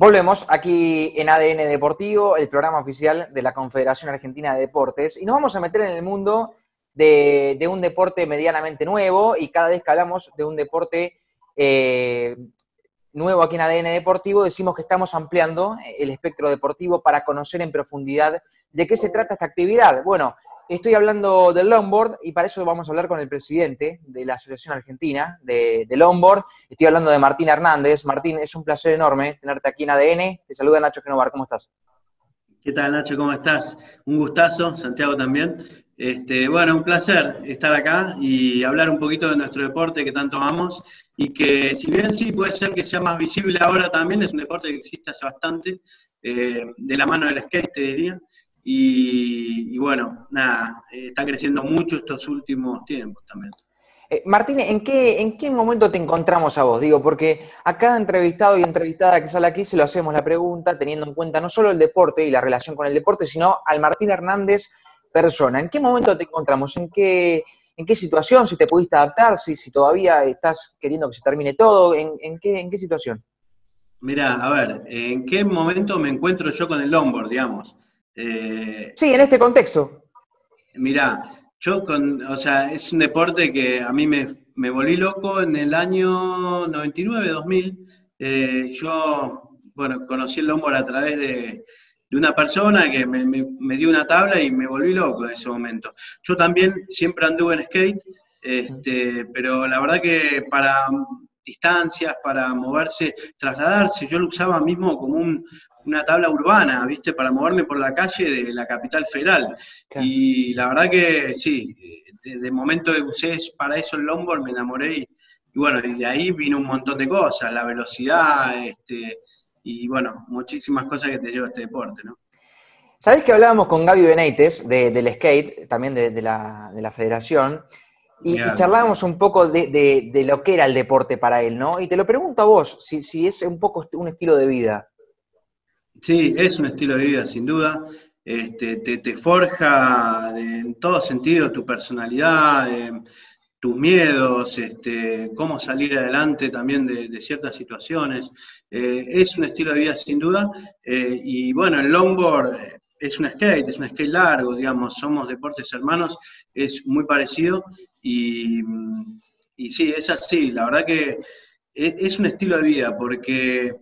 Volvemos aquí en ADN Deportivo, el programa oficial de la Confederación Argentina de Deportes, y nos vamos a meter en el mundo de, un deporte medianamente nuevo, y cada vez que hablamos de un deporte eh, nuevo aquí en ADN Deportivo, decimos que estamos ampliando el espectro deportivo para conocer en profundidad de qué se trata esta actividad. Bueno, Estoy hablando del longboard y para eso vamos a hablar con el presidente de la Asociación Argentina de, longboard. Estoy hablando de Martín Hernández. Martín, es un placer enorme tenerte aquí en ADN. Te saluda Nacho Genovar, ¿cómo estás? ¿Qué tal Nacho? ¿Cómo estás? Un gustazo, Santiago también. Este, bueno, un placer estar acá y hablar un poquito de nuestro deporte que tanto amamos y que si bien sí puede ser que sea más visible ahora también, es un deporte que existe hace bastante, eh, de la mano del skate te diría, y, bueno, nada, eh, está creciendo mucho estos últimos tiempos también. Eh, Martín, ¿en qué, ¿en qué momento te encontramos a vos? Digo, porque a cada entrevistado y entrevistada que sale aquí se lo hacemos la pregunta teniendo en cuenta no solo el deporte y la relación con el deporte, sino al Martín Hernández persona. ¿En qué momento te encontramos? ¿En qué, en qué situación? ¿Si te pudiste adaptar? ¿Si, si todavía estás queriendo que se termine todo? ¿En, en, qué, en qué situación? Mira, a ver, ¿en qué momento me encuentro yo con el longboard, digamos? Eh, sí, en este contexto. Mirá, yo con, o sea, es un deporte que a mí me, volví loco en el año 99, 2000. Eh, yo, bueno, conocí el longboard a través de, una persona que me, dio una tabla y me volví loco en ese momento. Yo también siempre anduve en skate, este, pero la verdad que para distancias, para moverse, trasladarse, yo lo usaba mismo como un, una tabla urbana, ¿viste? Para moverme por la calle de la capital federal. Y la verdad que sí, desde el momento que usé para eso el longboard me enamoré y, bueno, y de ahí vino un montón de cosas, la velocidad, este, y bueno, muchísimas cosas que te lleva este deporte, ¿no? Sabés que hablábamos con Gaby Benítez del skate, también de, la, federación, y, charlábamos un poco de, lo que era el deporte para él, ¿no? Y te lo pregunto a vos, si, si es un poco un estilo de vida. Sí, es un estilo de vida, sin duda. Este, te, forja en todo sentido tu personalidad, tus miedos, este, cómo salir adelante también de, ciertas situaciones. Eh, es un estilo de vida sin duda. Eh, y bueno, el longboard es un skate, es un skate largo, digamos, somos deportes hermanos, es muy parecido. Y, y sí, es así. La verdad que es, es un estilo de vida porque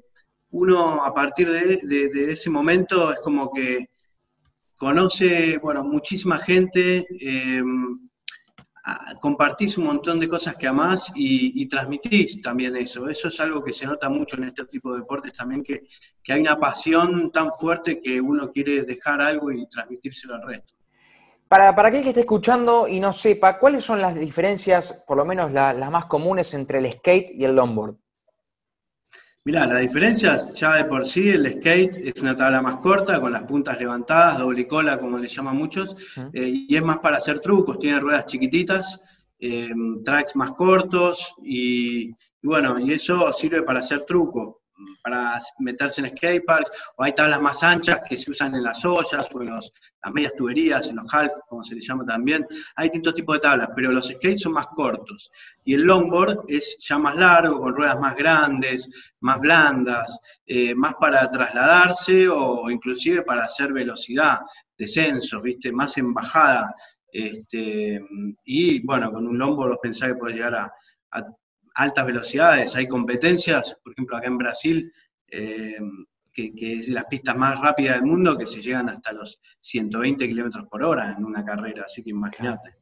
uno a partir de, ese momento es como que conoce, bueno, muchísima gente, eh, compartís un montón de cosas que amás y, transmitís también eso. Eso es algo que se nota mucho en este tipo de deportes también, que, hay una pasión tan fuerte que uno quiere dejar algo y transmitírselo al resto. Para, para aquel que esté escuchando y no sepa, ¿cuáles son las diferencias, por lo menos las más comunes, entre el skate y el longboard? Mirá, las diferencias, ya de por sí, el skate es una tabla más corta, con las puntas levantadas, doble cola, como le llaman muchos, eh, y es más para hacer trucos, tiene ruedas chiquititas, eh, tracks más cortos, y, y, bueno, y eso sirve para hacer trucos para meterse en skateparks, o hay tablas más anchas que se usan en las ollas, o en las medias tuberías, en los half, como se les llama también. Hay distintos tipos de tablas, pero los skates son más cortos. Y el longboard es ya más largo, con ruedas más grandes, más blandas, eh, más para trasladarse o inclusive para hacer velocidad, descenso, ¿viste? Más en bajada. Este, y bueno, con un longboard vos que puede llegar a altas velocidades, hay competencias, por ejemplo acá en Brasil, eh, que, es las pistas más rápidas del mundo, que se llegan hasta los 120 kilómetros por hora en una carrera, así que imagínate.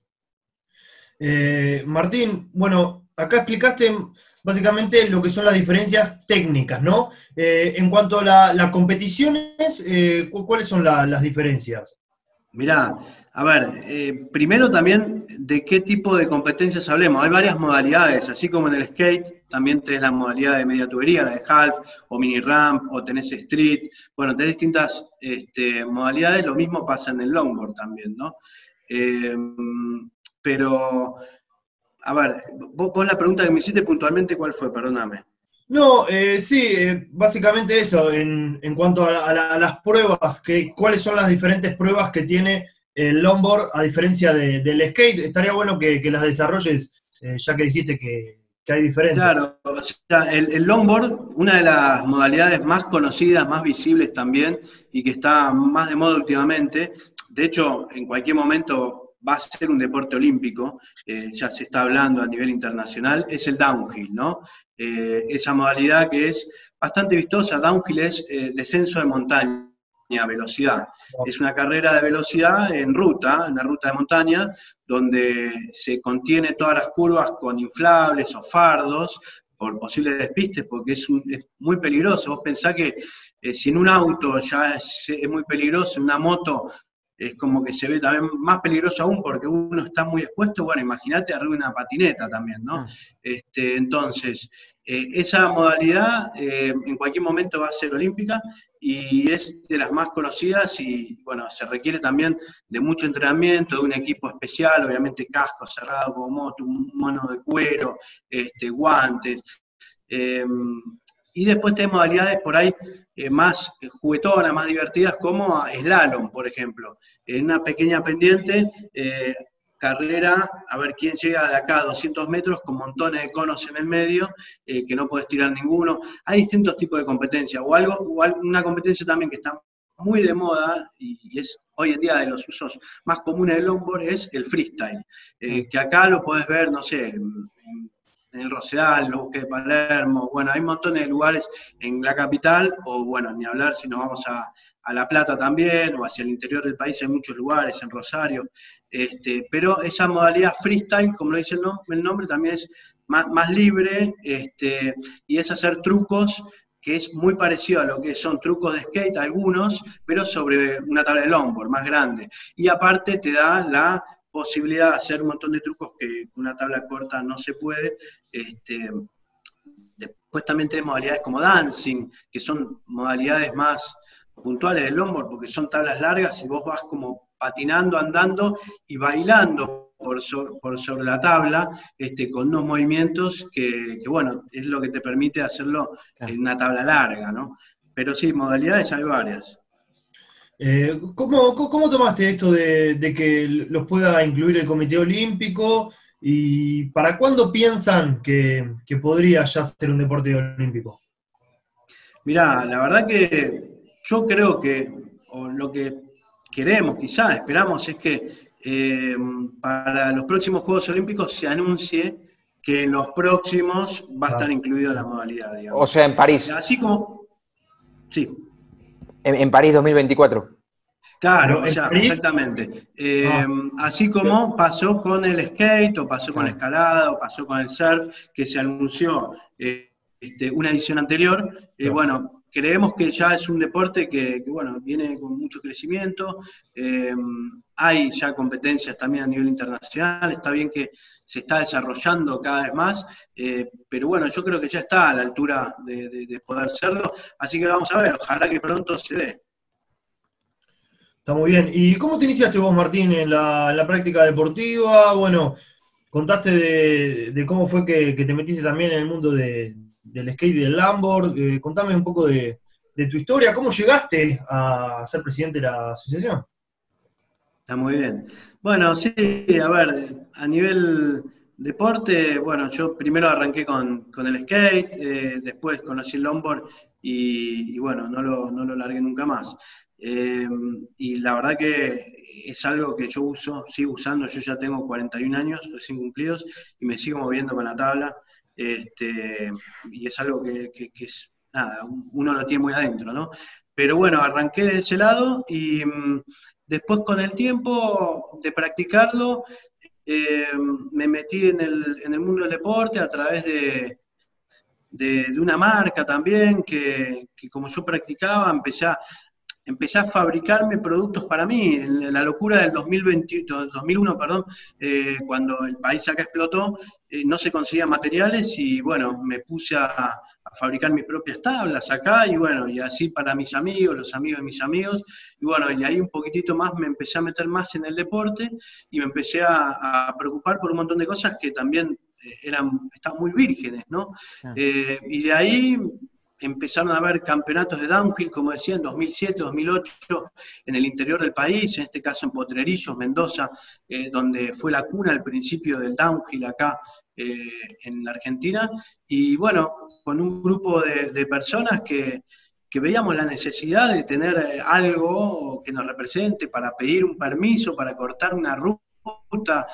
Eh, Martín, bueno, acá explicaste básicamente lo que son las diferencias técnicas, ¿no? Eh, en cuanto a las competiciones, ¿cuáles son las diferencias? Mirá, a ver, eh, primero también de qué tipo de competencias hablemos. Hay varias modalidades, así como en el skate, también tenés la modalidad de media tubería, la de half, o mini ramp, o tenés street. Bueno, tenés distintas este, modalidades, lo mismo pasa en el longboard también, ¿no? Eh, pero, a ver, vos, la pregunta que me hiciste puntualmente, ¿cuál fue? Perdóname. No, eh, sí, básicamente eso, en, cuanto a, las pruebas, que, cuáles son las diferentes pruebas que tiene el longboard, a diferencia del skate, estaría bueno que, las desarrolles, eh, ya que dijiste que, que hay diferentes. Claro, el, el, longboard, una de las modalidades más conocidas, más visibles también, y que está más de moda últimamente, de hecho, en cualquier momento va a ser un deporte olímpico, eh, ya se está hablando a nivel internacional, es el downhill, ¿no? Eh, esa modalidad que es bastante vistosa, downhill es eh, descenso de montaña, velocidad. Es una carrera de velocidad en ruta, en una ruta de montaña, donde se contiene todas las curvas con inflables o fardos por posibles despistes, porque es, muy peligroso. Vos pensás que si en un auto ya es, es muy peligroso, en una moto es como que se ve también más peligroso aún porque uno está muy expuesto, bueno, imagínate arriba una patineta también, ¿no? Ah. Este, entonces, eh, esa modalidad eh, en cualquier momento va a ser olímpica y es de las más conocidas y, bueno, se requiere también de mucho entrenamiento, de un equipo especial, obviamente casco cerrado como moto, un mono de cuero, este, guantes. Eh, y después tenemos modalidades por ahí eh, más juguetonas, más divertidas, como slalom, por ejemplo. En una pequeña pendiente, eh, carrera, a ver quién llega de acá a 200 metros con montones de conos en el medio, eh, que no puedes tirar ninguno. Hay distintos tipos de competencias, o algo, una competencia también que está muy de moda y, es hoy en día de los usos más comunes del longboard es el freestyle, que acá lo puedes ver, no sé, en en el Rosedal, los de Palermo, bueno, hay montones de lugares en la capital, o bueno, ni hablar si nos vamos a, La Plata también, o hacia el interior del país hay muchos lugares, en Rosario, este, pero esa modalidad freestyle, como lo dice el nombre, también es más, libre, este, y es hacer trucos que es muy parecido a lo que son trucos de skate, algunos, pero sobre una tabla de longboard más grande. Y aparte te da la posibilidad de hacer un montón de trucos que con una tabla corta no se puede. Este, después también tenemos modalidades como dancing, que son modalidades más puntuales del longboard, porque son tablas largas y vos vas como patinando, andando y bailando por, por sobre la tabla, este, con unos movimientos que, bueno, es lo que te permite hacerlo en una tabla larga, ¿no? Pero sí, modalidades hay varias. Eh, ¿cómo, tomaste esto de, que los pueda incluir el Comité Olímpico? ¿Y para cuándo piensan que, podría ya ser un deporte olímpico? Mirá, la verdad que yo creo que, o lo que queremos, quizás, esperamos, es que eh, para los próximos Juegos Olímpicos se anuncie que en los próximos va a estar incluida la modalidad, digamos. O sea, en París. Así como, sí, en, París 2024. Claro, exactamente. Eh, ah. Así como pasó con el skate, o pasó con la escalada, o pasó con el surf, que se anunció eh, este, una edición anterior. Eh, bueno, creemos que ya es un deporte que, bueno, viene con mucho crecimiento. hay ya competencias también a nivel internacional. Está bien que se está desarrollando cada vez más, pero bueno, yo creo que ya está a la altura de, poder serlo. Así que vamos a ver, ojalá que pronto se dé. Está muy bien. ¿Y cómo te iniciaste vos, Martín, en la, práctica deportiva? Bueno, contaste de, cómo fue que, te metiste también en el mundo del skate y del Lambord. Eh, contame un poco de, tu historia. ¿Cómo llegaste a ser presidente de la asociación? Está muy bien. Bueno, sí, a ver, a nivel deporte, bueno, yo primero arranqué con, el skate, eh, después conocí el longboard y, bueno, no lo, no lo largué nunca más. Eh, y la verdad que es algo que yo uso, sigo usando, yo ya tengo 41 años recién cumplidos y me sigo moviendo con la tabla. Este, y es algo que, es, nada, uno lo tiene muy adentro, ¿no? Pero bueno, arranqué de ese lado y mm, después con el tiempo de practicarlo, eh, me metí en el, en el, mundo del deporte a través de, de, una marca también, que, que, como yo practicaba, empecé a, empecé a fabricarme productos para mí. En la locura del 2001, perdón, eh, cuando el país acá explotó, eh, no se conseguían materiales y bueno, me puse a, fabricar mis propias tablas acá y bueno, y así para mis amigos, los amigos de mis amigos. Y bueno, y ahí un poquitito más me empecé a meter más en el deporte y me empecé a, preocupar por un montón de cosas que también eh, eran, estaban muy vírgenes, ¿no? y de ahí empezaron a haber campeonatos de downhill, como decía, en 2007, 2008, en el interior del país, en este caso en Potrerillos, Mendoza, eh, donde fue la cuna al principio del downhill acá eh, en la Argentina. Y bueno, con un grupo de, personas que, veíamos la necesidad de tener eh, algo que nos represente para pedir un permiso, para cortar una ruta,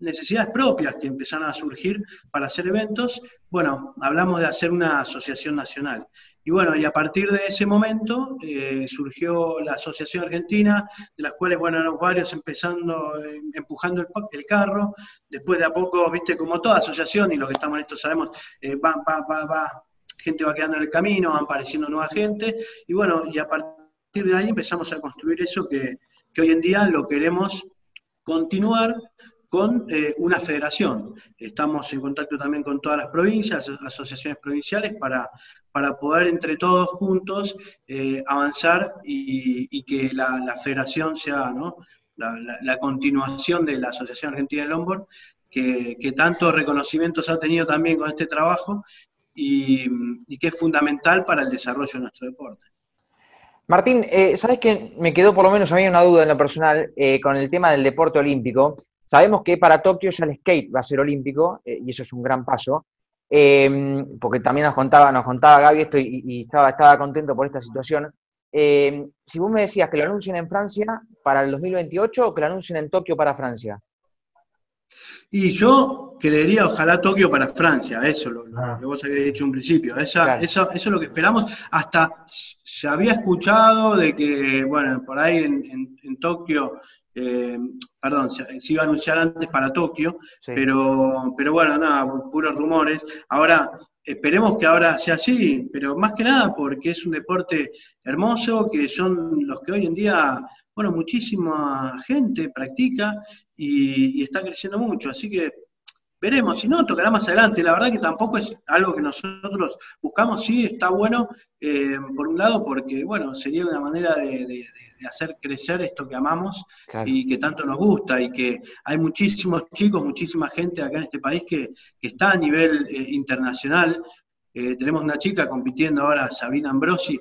necesidades propias que empezaron a surgir para hacer eventos, bueno, hablamos de hacer una asociación nacional. Y bueno, y a partir de ese momento eh, surgió la Asociación Argentina, de las cuales, bueno, los varios empezando, eh, empujando el, carro, después de a poco, viste, como toda asociación, y lo que estamos en esto sabemos, eh, va, va, va, va, gente va quedando en el camino, van apareciendo nueva gente, y bueno, y a partir de ahí empezamos a construir eso que, que hoy en día lo queremos continuar con eh, una federación. Estamos en contacto también con todas las provincias, asociaciones provinciales, para, para poder entre todos juntos eh, avanzar y, que la, federación sea la, continuación de la Asociación Argentina de Longboard, que, que tantos reconocimientos ha tenido también con este trabajo y, que es fundamental para el desarrollo de nuestro deporte. Martín, eh, ¿sabes que me quedó por lo menos a mí una duda en lo personal con el tema del deporte olímpico? Sabemos que para Tokio ya el skate va a ser olímpico, eh, y eso es un gran paso, em, porque también nos contaba, nos contaba Gaby esto y, estaba, estaba contento por esta situación. Em, si vos me decías que lo anuncien en Francia para el 2028 o que lo anuncien en Tokio para Francia. Y yo creería, ojalá Tokio para Francia, eso lo, lo, ah. que vos habías dicho en principio. eso, eso, es lo que esperamos. Hasta se había escuchado de que, bueno, por ahí en Tokio eh, perdón, se, iba a anunciar antes para Tokio, pero, pero bueno, nada, puros rumores. Ahora, esperemos que ahora sea así, pero más que nada porque es un deporte hermoso, que son los que hoy en día, bueno, muchísima gente practica y está creciendo mucho, así que Veremos, si no, tocará más adelante. La verdad que tampoco es algo que nosotros buscamos, sí, está bueno, eh, por un lado, porque, bueno, sería una manera de, hacer crecer esto que amamos y que tanto nos gusta, y que hay muchísimos chicos, muchísima gente acá en este país que, está a nivel eh, internacional. Eh, tenemos una chica compitiendo ahora, Sabina Ambrosi,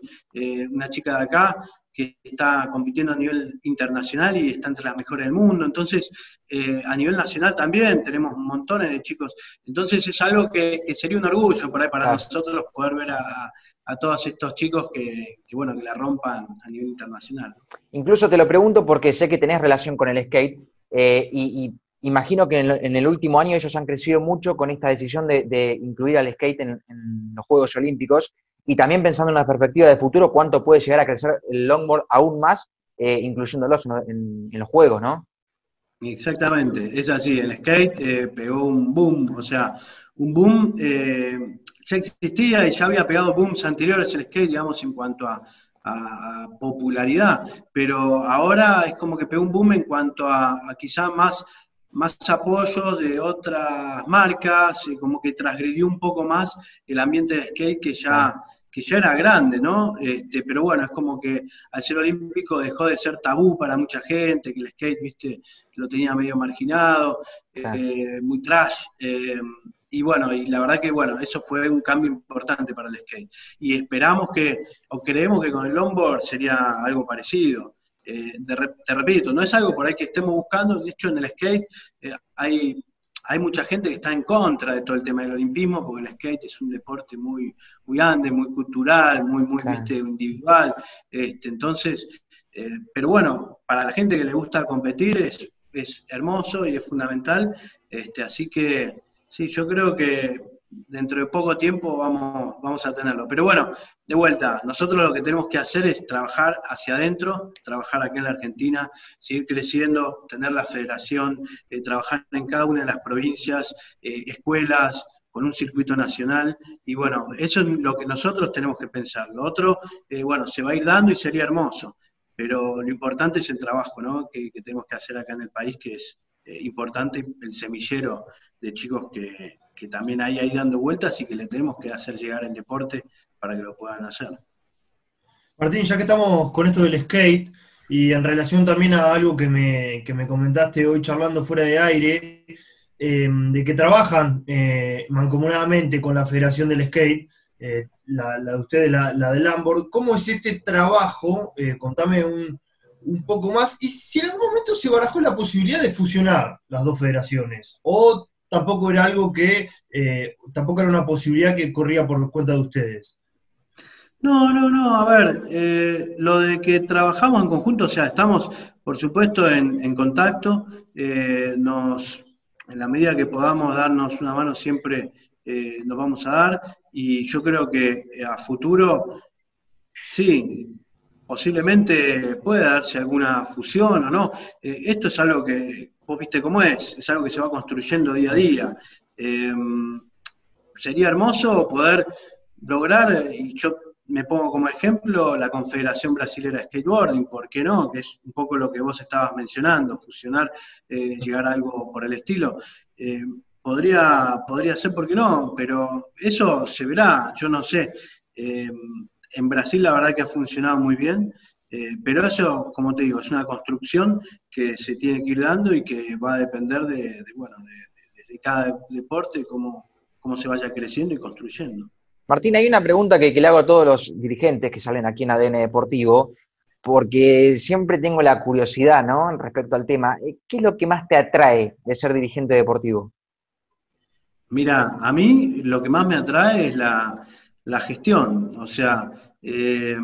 una chica de acá, que está compitiendo a nivel internacional y está entre las mejores del mundo. Entonces, eh, a nivel nacional también tenemos montones de chicos. Entonces, es algo que, sería un orgullo por ahí para nosotros poder ver a, todos estos chicos que, bueno, que la rompan a nivel internacional. Incluso te lo pregunto porque sé que tenés relación con el skate eh, y, imagino que en, el último año ellos han crecido mucho con esta decisión de, incluir al skate en, en los Juegos Olímpicos y también pensando en la perspectiva de futuro, cuánto puede llegar a crecer el longboard aún más, eh, incluyéndolos en, los juegos, ¿no? Exactamente, es así, el skate eh, pegó un boom, o sea, un boom eh, ya existía y ya había pegado booms anteriores el skate, digamos, en cuanto a, popularidad, pero ahora es como que pegó un boom en cuanto a, quizá más más apoyo de otras marcas, como que transgredió un poco más el ambiente de skate que ya, que ya era grande, ¿no? Este, pero bueno, es como que al ser olímpico dejó de ser tabú para mucha gente, que el skate, viste, lo tenía medio marginado, eh, muy trash. Eh, y bueno, y la verdad que bueno, eso fue un cambio importante para el skate. Y esperamos que, o creemos que con el longboard sería algo parecido. Eh, te repito, no es algo por ahí que estemos buscando, de hecho en el skate hay hay mucha gente que está en contra de todo el tema del olimpismo, porque el skate es un deporte muy, muy grande, muy cultural, muy, muy individual. Este, entonces, eh, pero bueno, para la gente que le gusta competir es, es hermoso y es fundamental. Este, así que sí, yo creo que dentro de poco tiempo vamos, vamos a tenerlo. Pero bueno, de vuelta, nosotros lo que tenemos que hacer es trabajar hacia adentro, trabajar aquí en la Argentina, seguir creciendo, tener la federación, eh, trabajar en cada una de las provincias, eh, escuelas, con un circuito nacional. Y bueno, eso es lo que nosotros tenemos que pensar. Lo otro, eh, bueno, se va a ir dando y sería hermoso. Pero lo importante es el trabajo ¿no? que, que tenemos que hacer acá en el país, que es importante el semillero de chicos que, que también hay ahí dando vueltas y que le tenemos que hacer llegar el deporte para que lo puedan hacer. Martín, ya que estamos con esto del skate y en relación también a algo que me, comentaste hoy charlando fuera de aire, em, de que trabajan eh, mancomunadamente con la Federación del Skate, eh, la, de ustedes, la, la de Lambord. ¿Cómo es este trabajo? Eh, contame un, poco más. Y si en algún momento se barajó la posibilidad de fusionar las dos federaciones, o tampoco era algo que, eh, tampoco era una posibilidad que corría por cuenta de ustedes. No, no, no, a ver, lo de que trabajamos en conjunto, o sea, estamos, por supuesto, en, en contacto, nos, en la medida que podamos darnos una mano siempre eh, nos vamos a dar y yo creo que eh, a futuro, sí, posiblemente puede darse alguna fusión o no. Eh, esto es algo que, vos viste cómo es, es algo que se va construyendo día a día. sería hermoso poder lograr, y yo me pongo como ejemplo la Confederación Brasilera de Skateboarding, ¿por qué no? Que es un poco lo que vos estabas mencionando, fusionar, llegar a algo por el estilo. Podría, podría ser, ¿por qué no? Pero eso se verá, yo no sé. Eh, en Brasil la verdad que ha funcionado muy bien, eh, pero eso, como te digo, es una construcción que se tiene que ir dando y que va a depender de, bueno, de, cada deporte, cómo, cómo se vaya creciendo y construyendo. Martín, hay una pregunta que, que, le hago a todos los dirigentes que salen aquí en ADN Deportivo, porque siempre tengo la curiosidad, ¿no? Respecto al tema. ¿Qué es lo que más te atrae de ser dirigente deportivo? Mira, a mí lo que más me atrae es la, gestión, o sea, eh,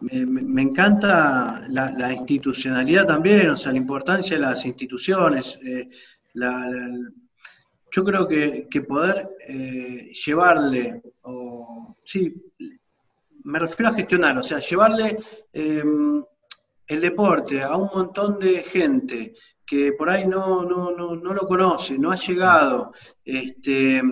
me, encanta la, institucionalidad también, o sea, la importancia de las instituciones. Eh, yo creo que, poder eh, llevarle, sí, me refiero a gestionar, o sea, llevarle el deporte a un montón de gente que por ahí no, no, no, no lo conoce, no ha llegado, este,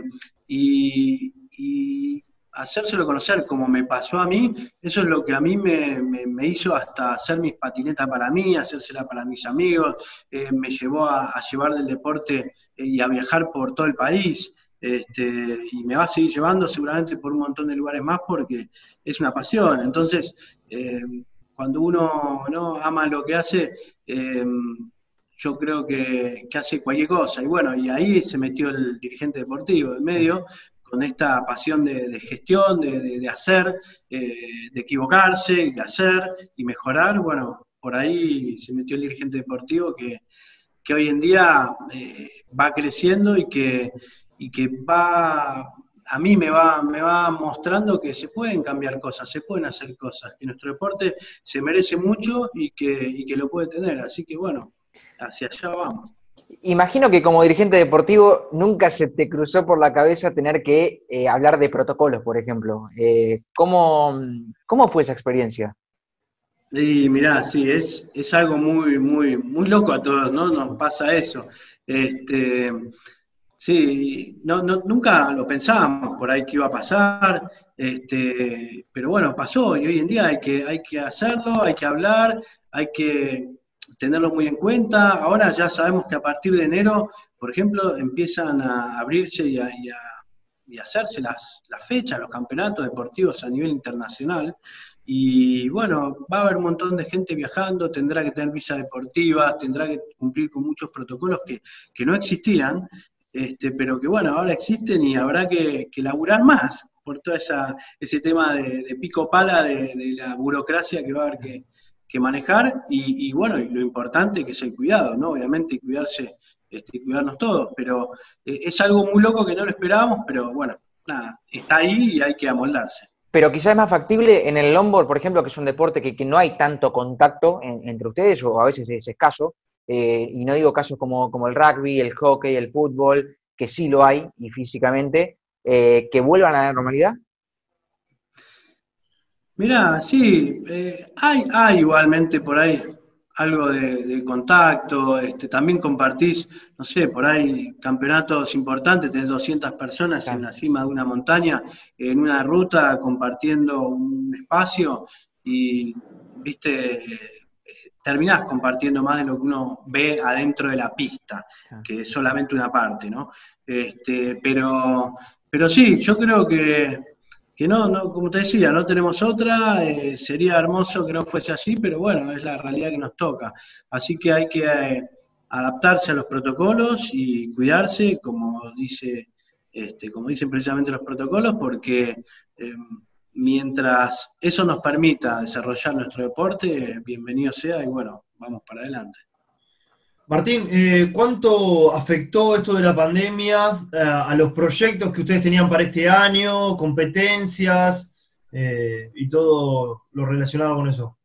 y, y, hacérselo conocer como me pasó a mí, eso es lo que a mí me, hizo hasta hacer mis patinetas para mí, hacérsela para mis amigos, eh, me llevó a, llevar del deporte eh, y a viajar por todo el país. Este, y me va a seguir llevando seguramente por un montón de lugares más porque es una pasión. Entonces, eh, cuando uno no ama lo que hace, yo creo que, hace cualquier cosa. Y bueno, y ahí se metió el dirigente deportivo en medio, con esta pasión de, gestión, de, hacer, eh, de equivocarse, de hacer y mejorar. Bueno, por ahí se metió el dirigente deportivo que, hoy en día eh, va creciendo y que, y que va a mí me va, me va mostrando que se pueden cambiar cosas, se pueden hacer cosas, que nuestro deporte se merece mucho y que, y que lo puede tener. Así que bueno, hacia allá vamos. Imagino que como dirigente deportivo nunca se te cruzó por la cabeza tener que eh, hablar de protocolos, por ejemplo. Eh, ¿cómo, fue esa experiencia? Y mirá, sí, es, es algo muy, muy, muy loco a todos, ¿no? Nos pasa eso. Este, sí, no, nunca lo pensábamos por ahí que iba a pasar, este, pero bueno, pasó y hoy en día hay que, hay que hacerlo, hay que hablar, hay que tenerlo muy en cuenta. Ahora ya sabemos que a partir de enero, por ejemplo, empiezan a abrirse y a, hacerse las, fechas, los campeonatos deportivos a nivel internacional. Y bueno, va a haber un montón de gente viajando, tendrá que tener visa deportiva, tendrá que cumplir con muchos protocolos que, no existían, este, pero que bueno, ahora existen y habrá que, que laburar más por todo ese tema de, pico pala de, la burocracia que va a haber que, que manejar y, bueno, y lo importante que es el cuidado, ¿no? Obviamente cuidarse, este, cuidarnos todos, pero eh, es algo muy loco que no lo esperábamos, pero bueno, nada, está ahí y hay que amoldarse. Pero quizás es más factible en el longboard, por ejemplo, que es un deporte que, no hay tanto contacto entre ustedes, o a veces es escaso, eh, y no digo casos como, como, el rugby, el hockey, el fútbol, que sí lo hay, y físicamente, eh, que vuelvan a la normalidad. Mirá, sí, eh, hay, hay igualmente por ahí algo de, contacto, este, también compartís, no sé, por ahí campeonatos importantes, tenés 200 personas en la cima de una montaña, en una ruta, compartiendo un espacio y, viste, terminás compartiendo más de lo que uno ve adentro de la pista, que es solamente una parte, ¿no? Este, pero, pero sí, yo creo que no, no, como te decía, no tenemos otra, eh, sería hermoso que no fuese así, pero bueno, es la realidad que nos toca. Así que hay que eh, adaptarse a los protocolos y cuidarse, como dice este, como dicen precisamente los protocolos, porque em, mientras eso nos permita desarrollar nuestro deporte, bienvenido sea y bueno, vamos para adelante. Martín, eh, ¿cuánto afectó esto de la pandemia eh, a los proyectos que ustedes tenían para este año, competencias eh, y todo lo relacionado con eso?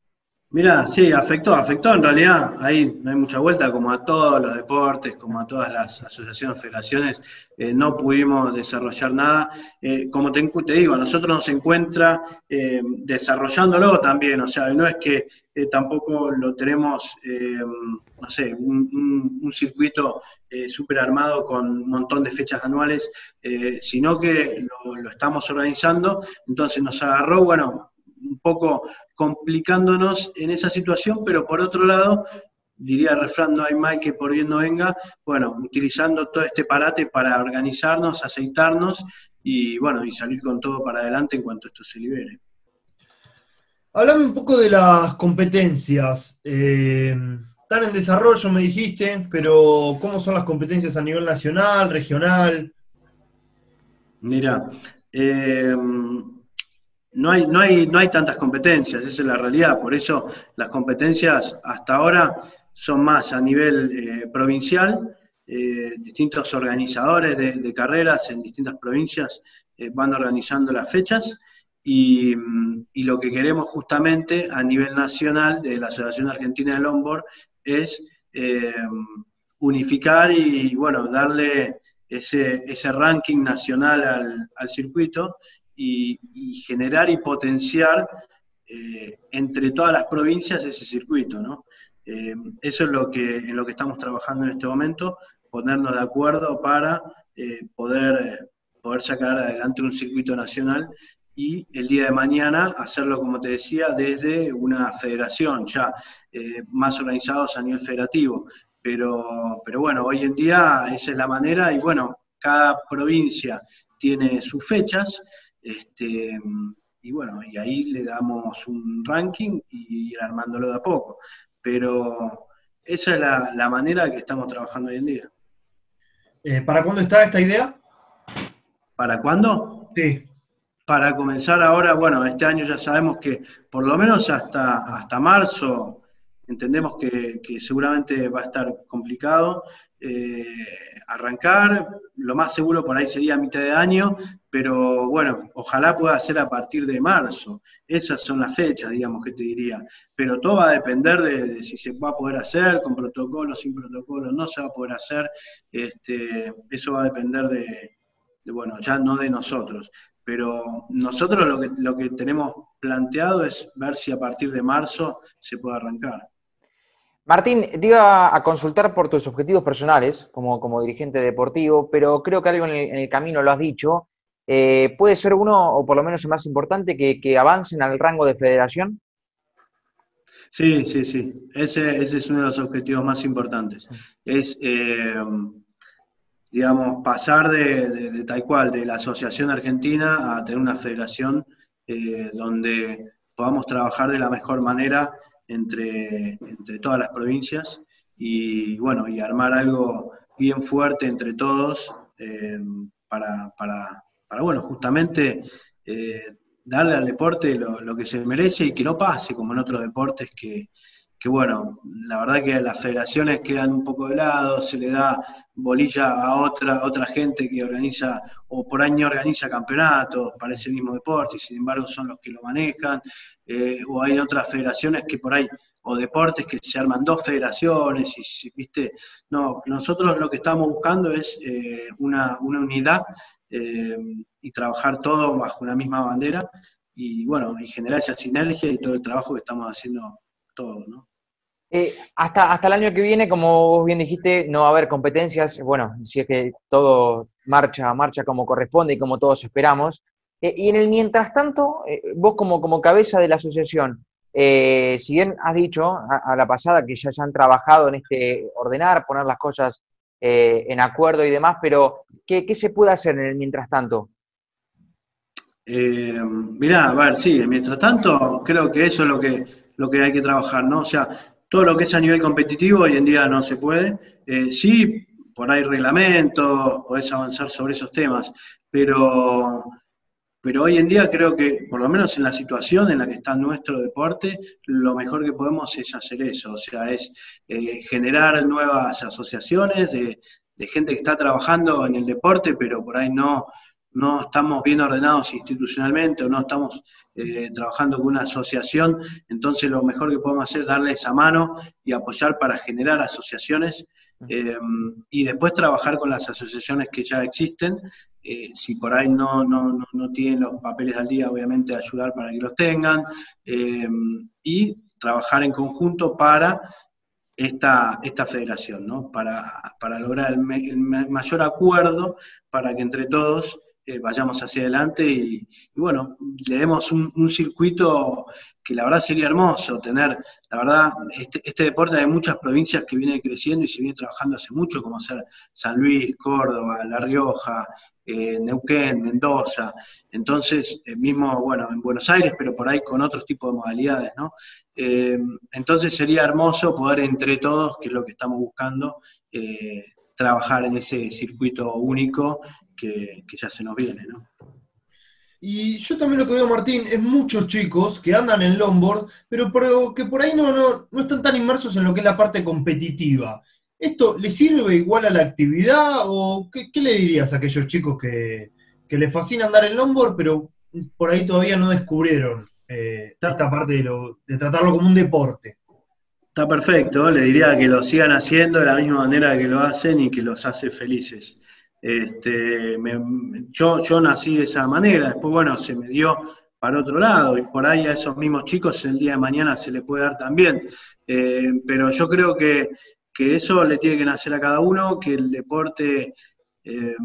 Mira, sí, afectó, afectó en realidad, ahí no hay mucha vuelta, como a todos los deportes, como a todas las asociaciones, federaciones, eh, no pudimos desarrollar nada. Eh, como te, digo, a nosotros nos encuentra eh, desarrollándolo también, o sea, no es que tampoco lo tenemos, no sé, un, circuito súper armado con un montón de fechas anuales, sino que lo, lo estamos organizando, entonces nos agarró, bueno, un poco complicándonos en esa situación, pero por otro lado, diría el refrán, no hay mal que por bien no venga, bueno, utilizando todo este parate para organizarnos, aceitarnos y bueno, y salir con todo para adelante en cuanto esto se libere. Háblame un poco de las competencias. Eh, están en desarrollo, me dijiste, pero ¿cómo son las competencias a nivel nacional, regional? Mira, eh, no hay, no, hay, no hay tantas competencias, esa es la realidad, por eso las competencias hasta ahora son más a nivel eh, provincial, eh, distintos organizadores de, carreras en distintas provincias eh, van organizando las fechas y, lo que queremos justamente a nivel nacional de la Asociación Argentina de Longboard es unificar y bueno, darle ese, ese ranking nacional al, al circuito y, generar y potenciar eh, entre todas las provincias ese circuito, ¿no? Eh, eso es lo que, en lo que estamos trabajando en este momento, ponernos de acuerdo para eh, poder, poder sacar adelante un circuito nacional y el día de mañana hacerlo, como te decía, desde una federación, ya más organizados a nivel federativo. Pero, pero bueno, hoy en día esa es la manera y bueno, cada provincia tiene sus fechas este, y bueno, y ahí le damos un ranking y ir armándolo de a poco. Pero esa es la, manera que estamos trabajando hoy en día. Eh, ¿Para cuándo está esta idea? ¿Para cuándo? Sí. Para comenzar ahora, bueno, este año ya sabemos que por lo menos hasta, hasta marzo entendemos que, seguramente va a estar complicado. Eh, arrancar, lo más seguro por ahí sería a mitad de año, pero bueno, ojalá pueda ser a partir de marzo. Esas son las fechas, digamos, que te diría. Pero todo va a depender de, si se va a poder hacer, con protocolo, sin protocolo, no se va a poder hacer. Este, eso va a depender de, bueno, ya no de nosotros. Pero nosotros lo que, lo que tenemos planteado es ver si a partir de marzo se puede arrancar. Martín, te iba a consultar por tus objetivos personales como, como dirigente deportivo, pero creo que algo en el, camino lo has dicho. Eh, ¿Puede ser uno, o por lo menos el más importante, que, avancen al rango de federación? Sí, sí, sí. Ese, es uno de los objetivos más importantes. Es, eh, digamos, pasar de, tal cual, de la Asociación Argentina a tener una federación eh, donde podamos trabajar de la mejor manera entre, entre todas las provincias y bueno, y armar algo bien fuerte entre todos eh, para, para, para, bueno, justamente eh, darle al deporte lo, lo, que se merece y que no pase como en otros deportes que, que bueno, la verdad que las federaciones quedan un poco de lado, se le da bolilla a otra, otra gente que organiza o por año organiza campeonatos para ese mismo deporte y sin embargo son los que lo manejan, eh, o hay otras federaciones que por ahí, o deportes que se arman dos federaciones y, viste, no, nosotros lo que estamos buscando es eh, una, unidad eh, y trabajar todo bajo una misma bandera y bueno, y generar esa sinergia y todo el trabajo que estamos haciendo todo, ¿no? Eh, hasta, hasta el año que viene, como vos bien dijiste, no va a haber competencias, bueno, si es que todo marcha, marcha como corresponde y como todos esperamos. Eh, y en el mientras tanto, eh, vos como, como cabeza de la asociación, si bien has dicho a, la pasada que ya, ya han trabajado en este ordenar, poner las cosas en acuerdo y demás, pero ¿qué, ¿qué, se puede hacer en el mientras tanto? mirá, a ver, sí, mientras tanto, creo que eso es lo que lo que hay que trabajar, ¿no? O sea, todo lo que es a nivel competitivo hoy en día no se puede. Eh, sí, por ahí reglamentos, podés avanzar sobre esos temas, pero, pero hoy en día creo que, por lo menos en la situación en la que está nuestro deporte, lo mejor que podemos es hacer eso, o sea, es eh, generar nuevas asociaciones de, gente que está trabajando en el deporte, pero por ahí no, no estamos bien ordenados institucionalmente o no estamos eh, trabajando con una asociación, entonces lo mejor que podemos hacer es darle esa mano y apoyar para generar asociaciones eh, y después trabajar con las asociaciones que ya existen. Eh, si por ahí no, no, no, tienen los papeles al día, obviamente ayudar para que los tengan. Y trabajar en conjunto para esta, esta federación, ¿no? para, para lograr el, mayor acuerdo para que entre todos vayamos hacia adelante y, bueno, le demos un, circuito que la verdad sería hermoso tener, la verdad, este, este, deporte hay muchas provincias que viene creciendo y se viene trabajando hace mucho, como ser San Luis, Córdoba, La Rioja, eh, Neuquén, Mendoza, entonces, eh, mismo, bueno, en Buenos Aires, pero por ahí con otros tipos de modalidades, ¿no? Eh, entonces sería hermoso poder entre todos, que es lo que estamos buscando, trabajar en ese circuito único que, que ya se nos viene, ¿no? Y yo también lo que veo, Martín, es muchos chicos que andan en longboard, pero, que por ahí no, no, no están tan inmersos en lo que es la parte competitiva. ¿Esto le sirve igual a la actividad o qué, le dirías a aquellos chicos que, les fascina andar en longboard, pero por ahí todavía no descubrieron eh, esta parte de, de tratarlo como un deporte? Está perfecto, le diría que lo sigan haciendo de la misma manera que lo hacen y que los hace felices. Este, yo, yo nací de esa manera, después, bueno, se me dio para otro lado, y por ahí a esos mismos chicos el día de mañana se le puede dar también. Eh, pero yo creo que, que, eso le tiene que nacer a cada uno, que el deporte eh,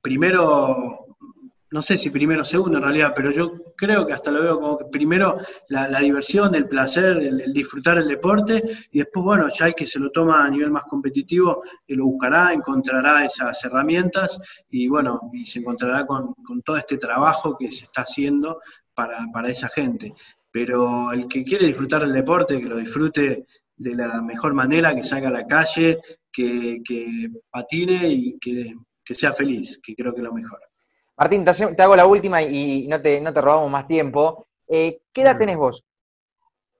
primero no sé si primero o segundo en realidad, pero yo creo que hasta lo veo como que primero la, diversión, el placer, el, disfrutar el deporte, y después, bueno, ya el que se lo toma a nivel más competitivo, eh, lo buscará, encontrará esas herramientas y bueno, y se encontrará con, todo este trabajo que se está haciendo para, esa gente. Pero el que quiere disfrutar del deporte, que lo disfrute de la mejor manera, que salga a la calle, que, patine y que, que sea feliz, que creo que es lo mejor. Martín, te, hago la última y no te, no te robamos más tiempo. Eh, ¿Qué edad tenés vos?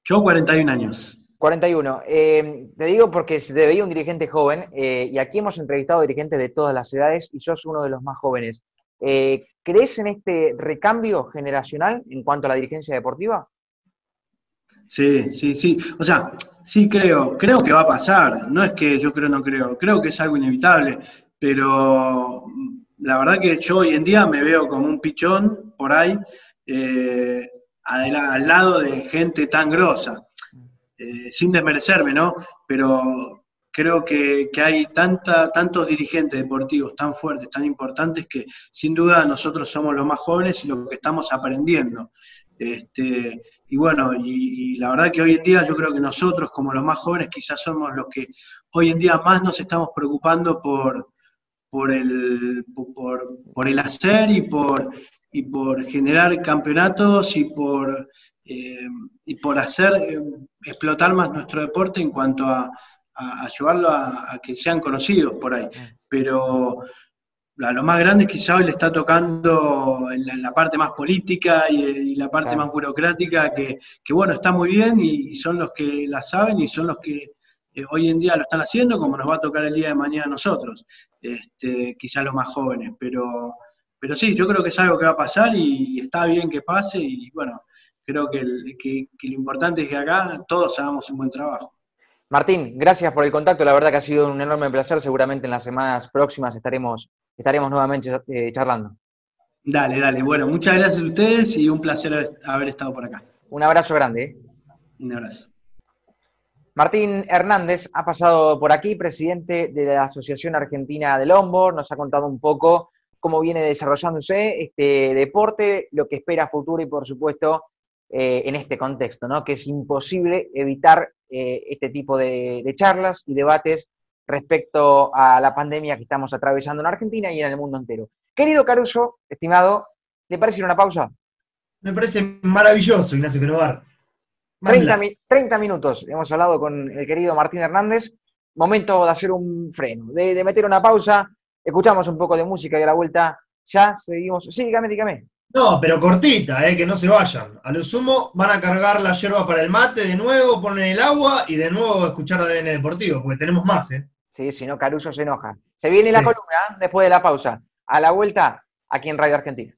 Yo 41 años. 41. Eh, te digo porque se te veía un dirigente joven eh, y aquí hemos entrevistado dirigentes de todas las edades y sos uno de los más jóvenes. ¿Crees en este recambio generacional en cuanto a la dirigencia deportiva? Sí, sí, sí. O sea, sí creo, creo que va a pasar. No es que yo creo no creo, creo que es algo inevitable, pero la verdad que yo hoy en día me veo como un pichón por ahí, eh, al, lado de gente tan grosa, eh, sin desmerecerme, ¿no? Pero creo que, hay tanta, tantos dirigentes deportivos tan fuertes, tan importantes, que sin duda nosotros somos los más jóvenes y los que estamos aprendiendo. Este, y bueno, y, la verdad que hoy en día yo creo que nosotros como los más jóvenes quizás somos los que hoy en día más nos estamos preocupando por, por el, por, el hacer y por, y por generar campeonatos y por, eh, y por hacer eh, explotar más nuestro deporte en cuanto a, ayudarlo a, que sean conocidos por ahí. Pero lo más grande que hoy le está tocando en la, parte más política y, la parte más burocrática, que, que, bueno, está muy bien y son los que la saben y son los que hoy en día lo están haciendo, como nos va a tocar el día de mañana a nosotros, este, quizás los más jóvenes, pero, pero sí, yo creo que es algo que va a pasar y, está bien que pase y bueno, creo que, lo importante es que acá todos hagamos un buen trabajo. Martín, gracias por el contacto, la verdad que ha sido un enorme placer, seguramente en las semanas próximas estaremos, estaremos nuevamente eh, charlando. Dale, dale, bueno, muchas gracias a ustedes y un placer haber estado por acá. Un abrazo grande. ¿eh? Un abrazo. Martín Hernández ha pasado por aquí, presidente de la Asociación Argentina del Longboard, nos ha contado un poco cómo viene desarrollándose este deporte, lo que espera futuro y por supuesto eh, en este contexto, ¿no? que es imposible evitar eh, este tipo de, charlas y debates respecto a la pandemia que estamos atravesando en Argentina y en el mundo entero. Querido Caruso, estimado, ¿le parece una pausa? Me parece maravilloso, Ignacio Quenovar. 30, 30, minutos hemos hablado con el querido Martín Hernández momento de hacer un freno, de, meter una pausa, escuchamos un poco de música y a la vuelta ya seguimos. Sí, dígame, dígame. No, pero cortita, eh, que no se vayan. A lo sumo van a cargar la yerba para el mate de nuevo, ponen el agua y de nuevo escuchar ADN Deportivo, porque tenemos más, ¿eh? Sí, si no, Caruso se enoja. Se viene la columna después de la pausa. A la vuelta, aquí en Radio Argentina.